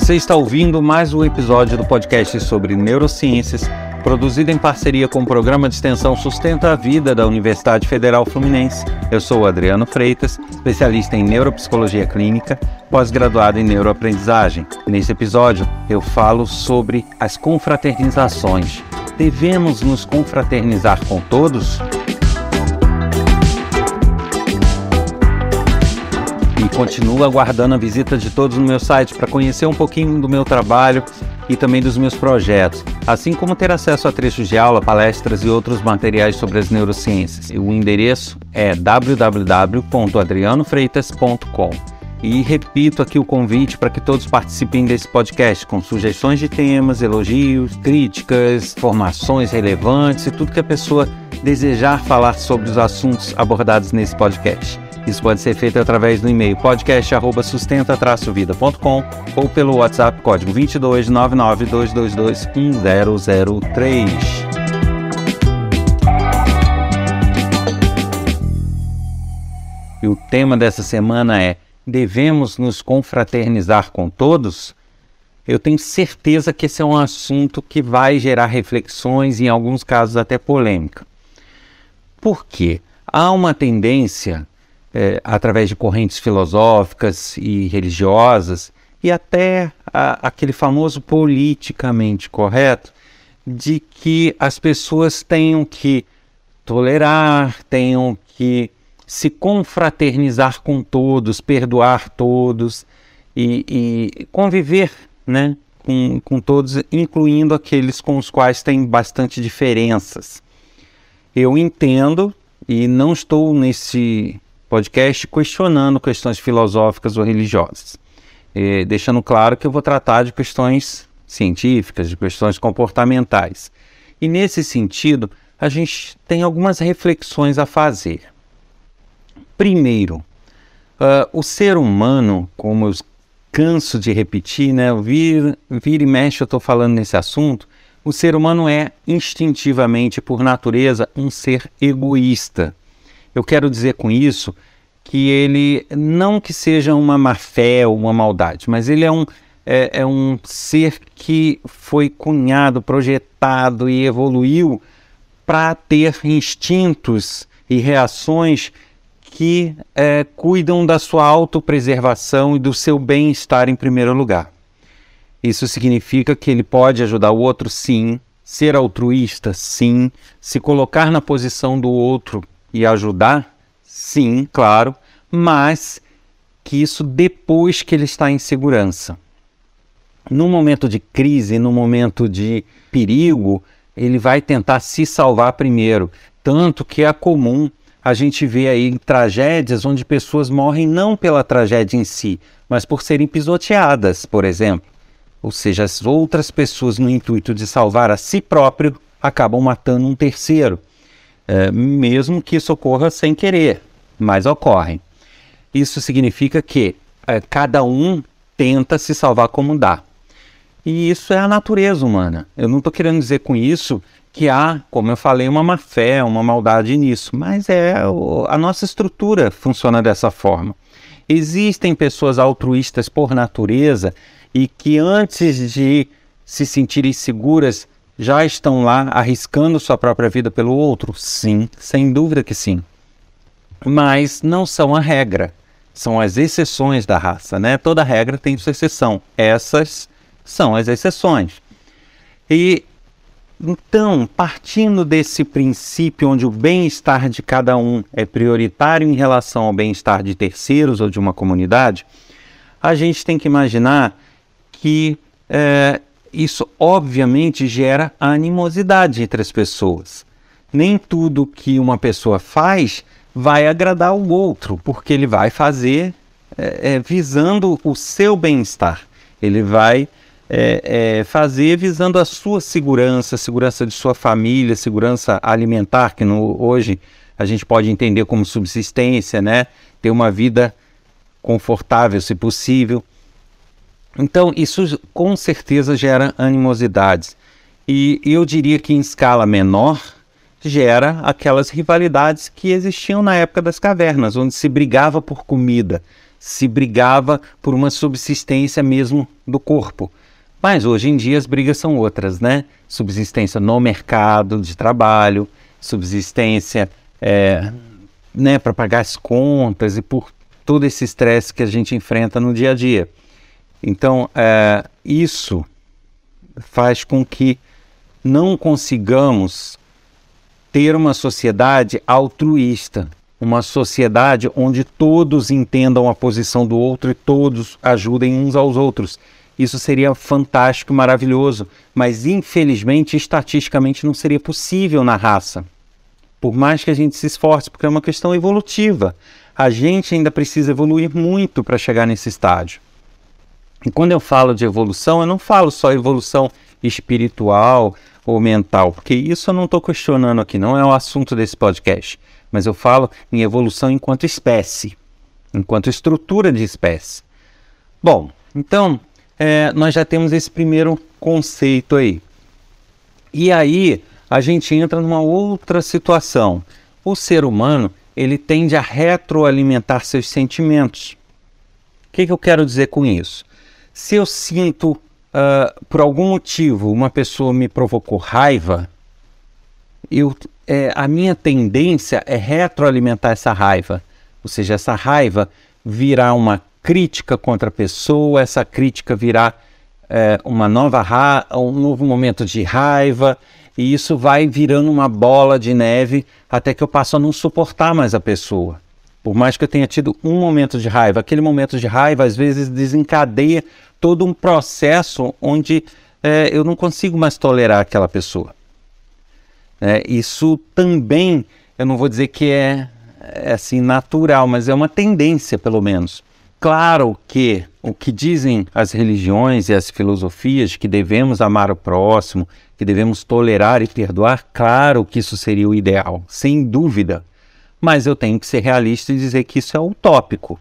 Você está ouvindo mais um episódio do podcast sobre neurociências, produzido em parceria com o programa de extensão Sustenta a Vida da Universidade Federal Fluminense. Eu sou Adriano Freitas, especialista em neuropsicologia clínica, pós-graduado em neuroaprendizagem. Nesse episódio, eu falo sobre as confraternizações. Devemos nos confraternizar com todos? Continuo aguardando a visita de todos no meu site para conhecer um pouquinho do meu trabalho e também dos meus projetos, assim como ter acesso a trechos de aula, palestras e outros materiais sobre as neurociências. O endereço é www.adrianofreitas.com. E repito aqui o convite para que todos participem desse podcast com sugestões de temas, elogios, críticas, informações relevantes e tudo que a pessoa desejar falar sobre os assuntos abordados nesse podcast. Isso pode ser feito através do e-mail podcast@sustenta-vida.com ou pelo WhatsApp código 22 22222 1003. E o tema dessa semana é: devemos nos confraternizar com todos? Eu tenho certeza que esse é um assunto que vai gerar reflexões e, em alguns casos, até polêmica. Por quê? Há uma tendência é, através de correntes filosóficas e religiosas, e até a, aquele famoso politicamente correto, de que as pessoas tenham que tolerar, tenham que se confraternizar com todos, perdoar todos e, e conviver né, com, com todos, incluindo aqueles com os quais tem bastante diferenças. Eu entendo e não estou nesse podcast questionando questões filosóficas ou religiosas, e deixando claro que eu vou tratar de questões científicas, de questões comportamentais. E nesse sentido, a gente tem algumas reflexões a fazer. Primeiro, uh, o ser humano, como eu canso de repetir, né? Vir, vir e mexe eu estou falando nesse assunto. O ser humano é instintivamente, por natureza, um ser egoísta. Eu quero dizer com isso que ele, não que seja uma má fé ou uma maldade, mas ele é um, é, é um ser que foi cunhado, projetado e evoluiu para ter instintos e reações que é, cuidam da sua autopreservação e do seu bem-estar em primeiro lugar. Isso significa que ele pode ajudar o outro, sim, ser altruísta, sim, se colocar na posição do outro e ajudar? Sim, claro, mas que isso depois que ele está em segurança. No momento de crise, no momento de perigo, ele vai tentar se salvar primeiro. Tanto que é comum a gente ver aí tragédias onde pessoas morrem não pela tragédia em si, mas por serem pisoteadas, por exemplo. Ou seja, as outras pessoas, no intuito de salvar a si próprio, acabam matando um terceiro é, mesmo que isso ocorra sem querer, mas ocorre. Isso significa que é, cada um tenta se salvar como dá. E isso é a natureza humana. Eu não estou querendo dizer com isso que há, como eu falei, uma má fé, uma maldade nisso, mas é a nossa estrutura funciona dessa forma. Existem pessoas altruístas por natureza e que antes de se sentirem seguras já estão lá arriscando sua própria vida pelo outro? Sim, sem dúvida que sim. Mas não são a regra, são as exceções da raça, né? Toda regra tem sua exceção. Essas são as exceções. E então, partindo desse princípio onde o bem-estar de cada um é prioritário em relação ao bem-estar de terceiros ou de uma comunidade, a gente tem que imaginar que é, isso obviamente gera animosidade entre as pessoas. Nem tudo que uma pessoa faz vai agradar o outro, porque ele vai fazer é, é, visando o seu bem-estar. Ele vai é, é fazer visando a sua segurança, a segurança de sua família, segurança alimentar, que no, hoje a gente pode entender como subsistência, né? Ter uma vida confortável, se possível. Então, isso com certeza gera animosidades. E eu diria que em escala menor gera aquelas rivalidades que existiam na época das cavernas, onde se brigava por comida. se brigava por uma subsistência mesmo do corpo. Mas hoje em dia as brigas são outras, né? Subsistência no mercado de trabalho, subsistência é, né, para pagar as contas e por todo esse estresse que a gente enfrenta no dia a dia. Então, é, isso faz com que não consigamos ter uma sociedade altruísta, uma sociedade onde todos entendam a posição do outro e todos ajudem uns aos outros. Isso seria fantástico, maravilhoso, mas infelizmente, estatisticamente, não seria possível na raça. Por mais que a gente se esforce, porque é uma questão evolutiva. A gente ainda precisa evoluir muito para chegar nesse estágio. E quando eu falo de evolução, eu não falo só evolução espiritual ou mental, porque isso eu não estou questionando aqui, não é o assunto desse podcast. Mas eu falo em evolução enquanto espécie, enquanto estrutura de espécie. Bom, então é, nós já temos esse primeiro conceito aí. E aí a gente entra numa outra situação. O ser humano ele tende a retroalimentar seus sentimentos. O que, que eu quero dizer com isso? Se eu sinto, uh, por algum motivo, uma pessoa me provocou raiva, eu, é, a minha tendência é retroalimentar essa raiva. Ou seja, essa raiva virar uma crítica contra a pessoa, essa crítica virar é, uma nova um novo momento de raiva, e isso vai virando uma bola de neve até que eu passo a não suportar mais a pessoa. Por mais que eu tenha tido um momento de raiva, aquele momento de raiva às vezes desencadeia todo um processo onde é, eu não consigo mais tolerar aquela pessoa. É, isso também, eu não vou dizer que é, é assim natural, mas é uma tendência, pelo menos. Claro que o que dizem as religiões e as filosofias que devemos amar o próximo, que devemos tolerar e perdoar, claro que isso seria o ideal, sem dúvida. Mas eu tenho que ser realista e dizer que isso é utópico.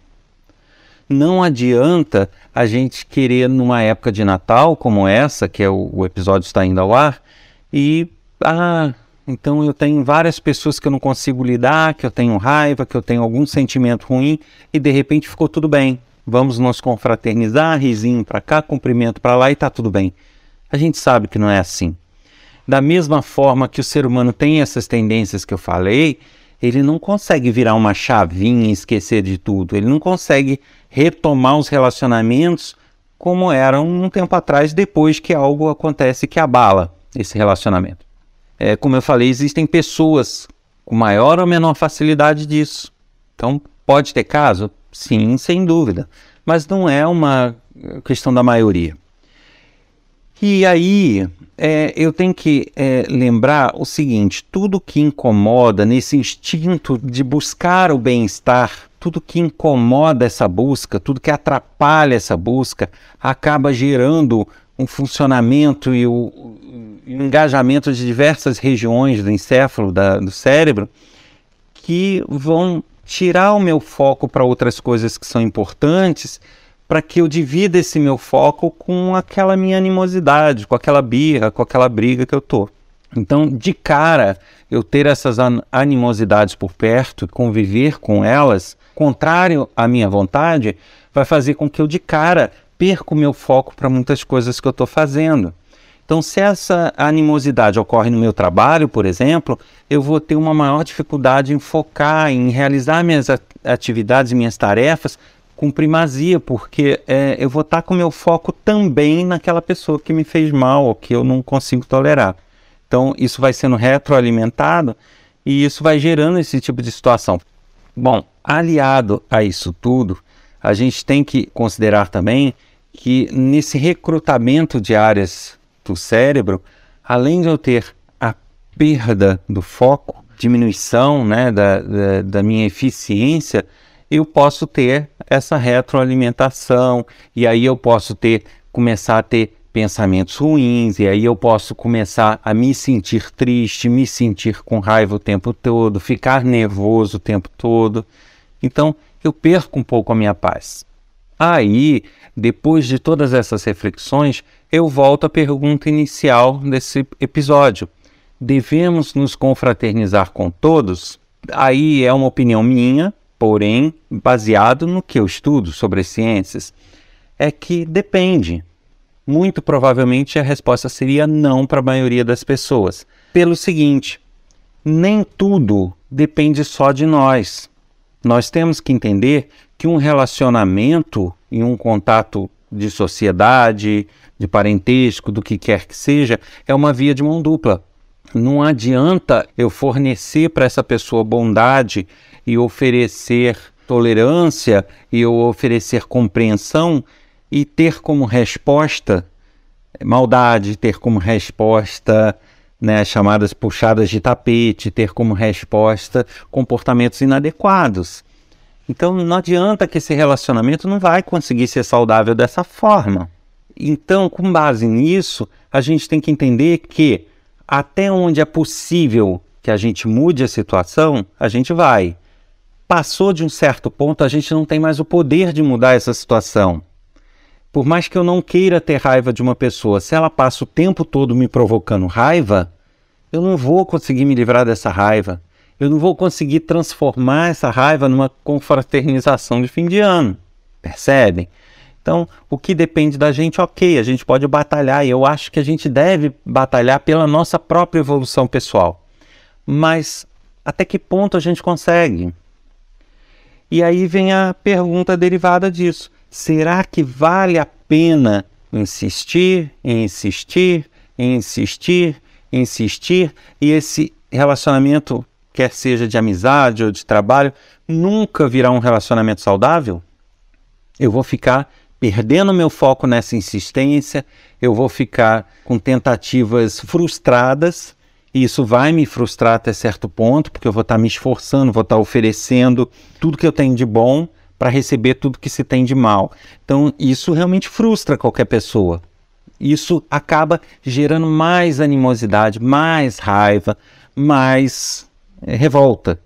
Não adianta a gente querer, numa época de Natal como essa, que é o, o episódio está indo ao ar, e ah, então eu tenho várias pessoas que eu não consigo lidar, que eu tenho raiva, que eu tenho algum sentimento ruim, e de repente ficou tudo bem. Vamos nos confraternizar, risinho para cá, cumprimento para lá e está tudo bem. A gente sabe que não é assim. Da mesma forma que o ser humano tem essas tendências que eu falei, ele não consegue virar uma chavinha e esquecer de tudo. Ele não consegue retomar os relacionamentos como eram um tempo atrás, depois que algo acontece que abala esse relacionamento. É, como eu falei, existem pessoas com maior ou menor facilidade disso. Então, pode ter caso? Sim, sem dúvida. Mas não é uma questão da maioria. E aí, é, eu tenho que é, lembrar o seguinte: tudo que incomoda nesse instinto de buscar o bem-estar, tudo que incomoda essa busca, tudo que atrapalha essa busca, acaba gerando um funcionamento e o, o engajamento de diversas regiões do encéfalo, da, do cérebro, que vão tirar o meu foco para outras coisas que são importantes para que eu divida esse meu foco com aquela minha animosidade, com aquela birra, com aquela briga que eu tô. Então, de cara, eu ter essas animosidades por perto, conviver com elas, contrário à minha vontade, vai fazer com que eu de cara perca o meu foco para muitas coisas que eu estou fazendo. Então, se essa animosidade ocorre no meu trabalho, por exemplo, eu vou ter uma maior dificuldade em focar, em realizar minhas atividades, minhas tarefas com primazia, porque é, eu vou estar com meu foco também naquela pessoa que me fez mal ou que eu não consigo tolerar. Então, isso vai sendo retroalimentado e isso vai gerando esse tipo de situação. Bom, aliado a isso tudo, a gente tem que considerar também que nesse recrutamento de áreas do cérebro, além de eu ter a perda do foco, diminuição né, da, da, da minha eficiência, eu posso ter essa retroalimentação e aí eu posso ter começar a ter pensamentos ruins e aí eu posso começar a me sentir triste, me sentir com raiva o tempo todo, ficar nervoso o tempo todo. Então, eu perco um pouco a minha paz. Aí, depois de todas essas reflexões, eu volto à pergunta inicial desse episódio. Devemos nos confraternizar com todos? Aí é uma opinião minha, porém baseado no que eu estudo sobre as ciências, é que depende. Muito provavelmente a resposta seria não para a maioria das pessoas. Pelo seguinte, nem tudo depende só de nós. Nós temos que entender que um relacionamento e um contato de sociedade, de parentesco, do que quer que seja, é uma via de mão dupla. Não adianta eu fornecer para essa pessoa bondade e oferecer tolerância e eu oferecer compreensão e ter como resposta maldade, ter como resposta né, chamadas puxadas de tapete, ter como resposta comportamentos inadequados. Então não adianta que esse relacionamento não vai conseguir ser saudável dessa forma. Então, com base nisso, a gente tem que entender que até onde é possível que a gente mude a situação, a gente vai. Passou de um certo ponto, a gente não tem mais o poder de mudar essa situação. Por mais que eu não queira ter raiva de uma pessoa, se ela passa o tempo todo me provocando raiva, eu não vou conseguir me livrar dessa raiva. Eu não vou conseguir transformar essa raiva numa confraternização de fim de ano. Percebem? Então, o que depende da gente, ok, a gente pode batalhar e eu acho que a gente deve batalhar pela nossa própria evolução pessoal. Mas até que ponto a gente consegue? E aí vem a pergunta derivada disso: será que vale a pena insistir, insistir, insistir, insistir e esse relacionamento, quer seja de amizade ou de trabalho, nunca virá um relacionamento saudável? Eu vou ficar perdendo meu foco nessa insistência, eu vou ficar com tentativas frustradas, e isso vai me frustrar até certo ponto, porque eu vou estar me esforçando, vou estar oferecendo tudo que eu tenho de bom para receber tudo que se tem de mal. Então, isso realmente frustra qualquer pessoa. Isso acaba gerando mais animosidade, mais raiva, mais é, revolta.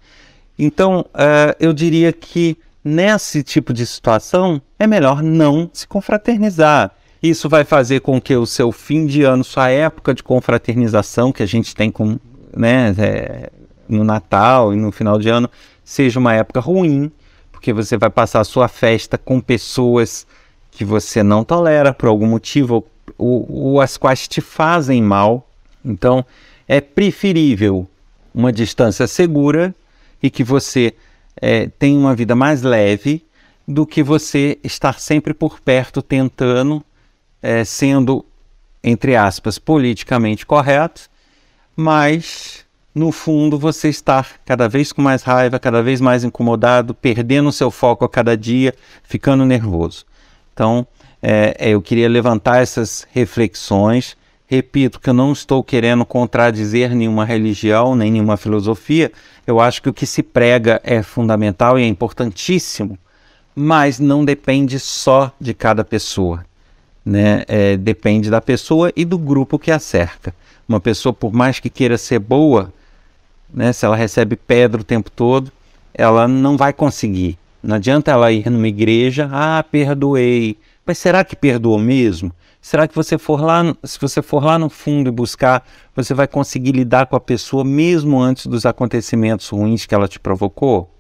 Então, uh, eu diria que nesse tipo de situação, é melhor não se confraternizar. Isso vai fazer com que o seu fim de ano, sua época de confraternização que a gente tem com, né, é, no Natal e no final de ano, seja uma época ruim, porque você vai passar a sua festa com pessoas que você não tolera por algum motivo ou, ou as quais te fazem mal. Então, é preferível uma distância segura e que você é, tem uma vida mais leve do que você estar sempre por perto tentando, é, sendo, entre aspas, politicamente correto, mas no fundo você estar cada vez com mais raiva, cada vez mais incomodado, perdendo seu foco a cada dia, ficando nervoso. Então, é, é eu queria levantar essas reflexões Repito que eu não estou querendo contradizer nenhuma religião, nem nenhuma filosofia. Eu acho que o que se prega é fundamental e é importantíssimo, mas não depende só de cada pessoa. Né? É, depende da pessoa e do grupo que a cerca. Uma pessoa, por mais que queira ser boa, né, se ela recebe pedra o tempo todo, ela não vai conseguir. Não adianta ela ir numa igreja, ah, perdoei. Mas será que perdoou mesmo? Será que você for lá, se você for lá no fundo e buscar, você vai conseguir lidar com a pessoa mesmo antes dos acontecimentos ruins que ela te provocou?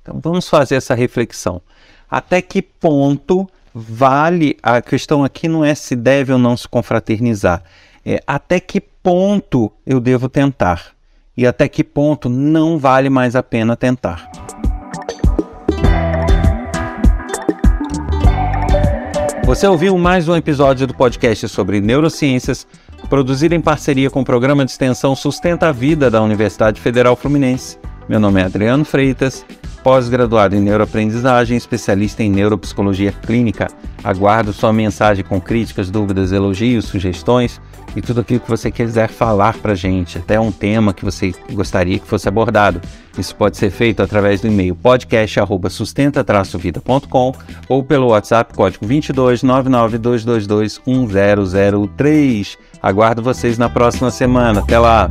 Então vamos fazer essa reflexão. Até que ponto vale a questão aqui não é se deve ou não se confraternizar, é até que ponto eu devo tentar e até que ponto não vale mais a pena tentar. Você ouviu mais um episódio do podcast sobre neurociências, produzido em parceria com o programa de extensão Sustenta a Vida da Universidade Federal Fluminense. Meu nome é Adriano Freitas, pós-graduado em neuroaprendizagem, especialista em neuropsicologia clínica. Aguardo sua mensagem com críticas, dúvidas, elogios, sugestões e tudo aquilo que você quiser falar para gente, até um tema que você gostaria que fosse abordado. Isso pode ser feito através do e-mail podcast@sustenta-vida.com ou pelo WhatsApp código 22 99222 1003. Aguardo vocês na próxima semana. Até lá.